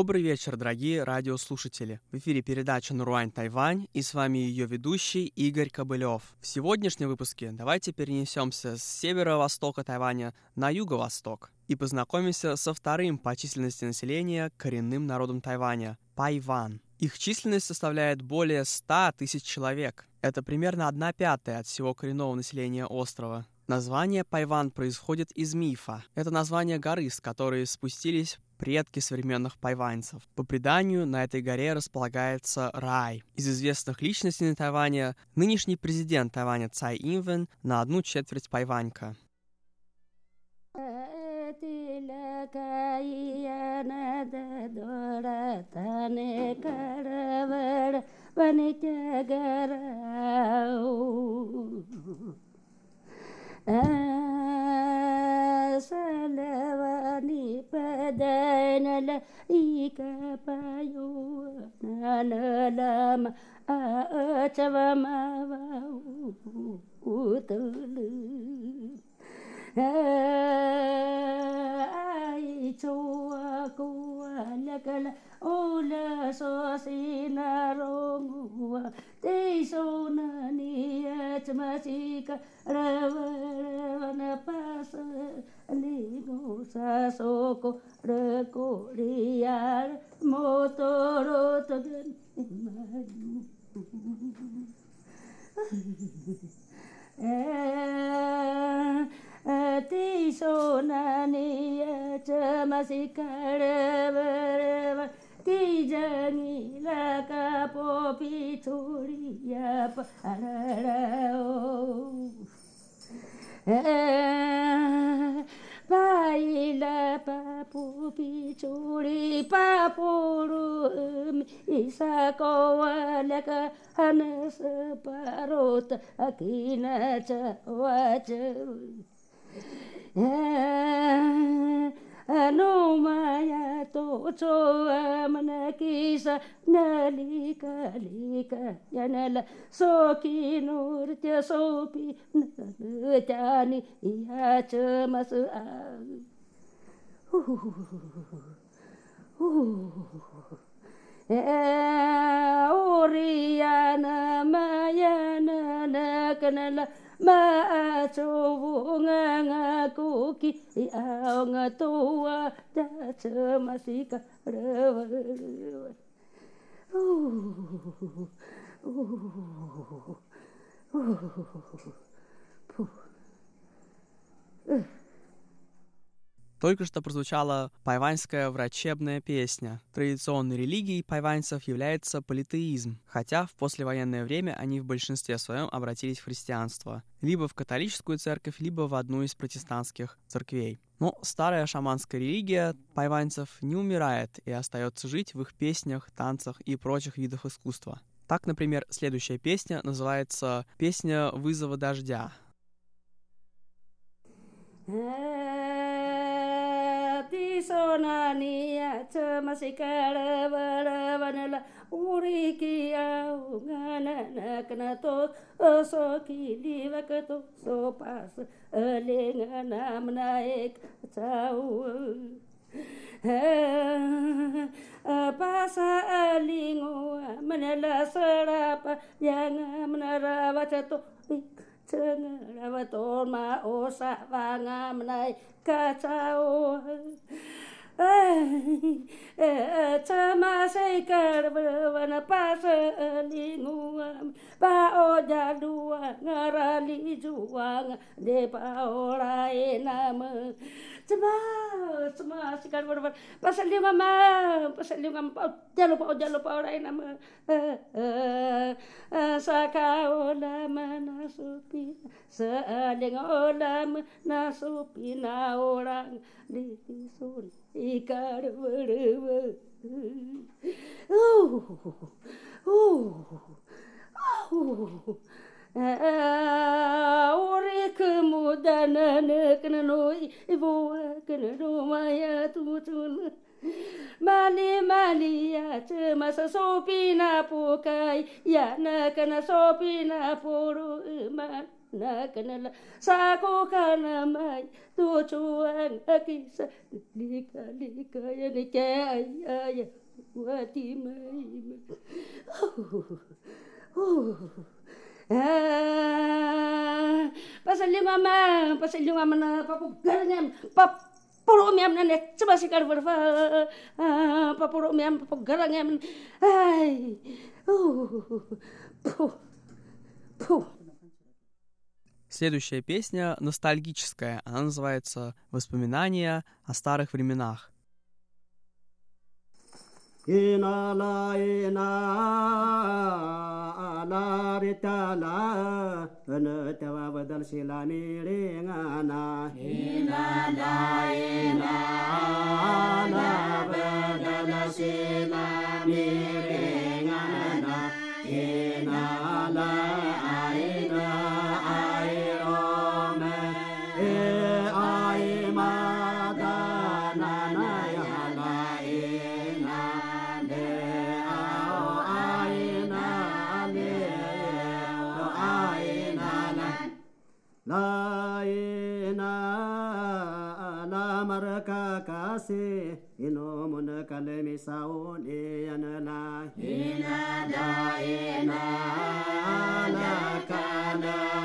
Добрый вечер, дорогие радиослушатели. В эфире передача «Наруань Тайвань» и с вами ее ведущий Игорь Кобылев. В сегодняшнем выпуске давайте перенесемся с северо-востока Тайваня на юго-восток и познакомимся со вторым по численности населения коренным народом Тайваня – Пайван. Их численность составляет более 100 тысяч человек. Это примерно одна пятая от всего коренного населения острова. Название Пайван происходит из мифа. Это название горы, с которой спустились предки современных пайванцев. По преданию, на этой горе располагается рай. Из известных личностей на Тайване нынешний президент Тайваня Цай Инвен на одну четверть пайванька. salawani സലവനിപദനല ഈ കപയോ നനലമ അചവമവ ഊതൾ tsoakoalakala olasoasinarongua teisounaniatmatika ravaravanapas ligusasoko rekoliar motorotoden maru ti sona niya chama si karava ti jani la kapo pichuriya pararao paila papu pichuri papuru isa kowalaka hanas parota akina cha wacharu 哎啊弄嘛呀多走啊嘛那吉萨那里个里个呀那那手机弄的手机那那个家尼呀这么是啊呼呼呼呼呼呼呼呼呼呼呼呼呼呼呼呼呼 Oriyana mayana nakanala ma chovu nga nga kuki ao nga toa cha cha masika rava Oh, oh, oh, oh, oh. Только что прозвучала пайваньская врачебная песня. Традиционной религией пайваньцев является политеизм, хотя в послевоенное время они в большинстве своем обратились в христианство, либо в католическую церковь, либо в одну из протестантских церквей. Но старая шаманская религия пайваньцев не умирает и остается жить в их песнях, танцах и прочих видах искусства. Так, например, следующая песня называется «Песня вызова дождя». sonania sonaniya camasikalavarawanela uriki au ngananakena to sokiliwaketo so pasa lingana menaekcau pasa lingoa manela serapa yanga menarawaato Ravatoma osa vanga menai kacau. Eh, eh, chama se karvana pasa lingua pa o jadua ngarali juang de pa ora enam chama chama se karvana pasa lingua eh, pasa lingua pa jalo pa jalo eh, ora enam sa olam supina, saling olam na supina orang di sun ikar berbe. Oh, oh, oh. Oricum udană, când noi, voi, când nu mai atutun. Mali mali ya cuma sopi na pukai ya na kana sopi na puru ma na kana la sa ko kana mai tu chuan akisa lika lika ya ni ke kaya ya wati mai Ah, pasal lima ma, pasal lima mana papugarnya, pap puro miam na net coba si kar berfa papuro miam papugarang miam ay uh, puh, puh. Следующая песня ностальгическая. Она называется «Воспоминания о старых временах». Ina la ina la rita la ana tawa badal silani ringana ina la ina la maraka kase ino mona kale mi saon e anala. Ina da ina la kana.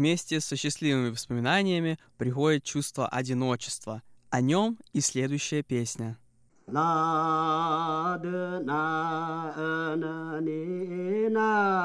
Вместе со счастливыми воспоминаниями приходит чувство одиночества. О нем и следующая песня. Na ni na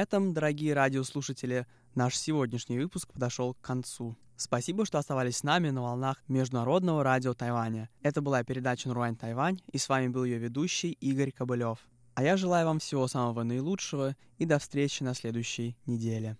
на этом, дорогие радиослушатели, наш сегодняшний выпуск подошел к концу. Спасибо, что оставались с нами на волнах Международного радио Тайваня. Это была передача «Нуруань Тайвань», и с вами был ее ведущий Игорь Кобылев. А я желаю вам всего самого наилучшего и до встречи на следующей неделе.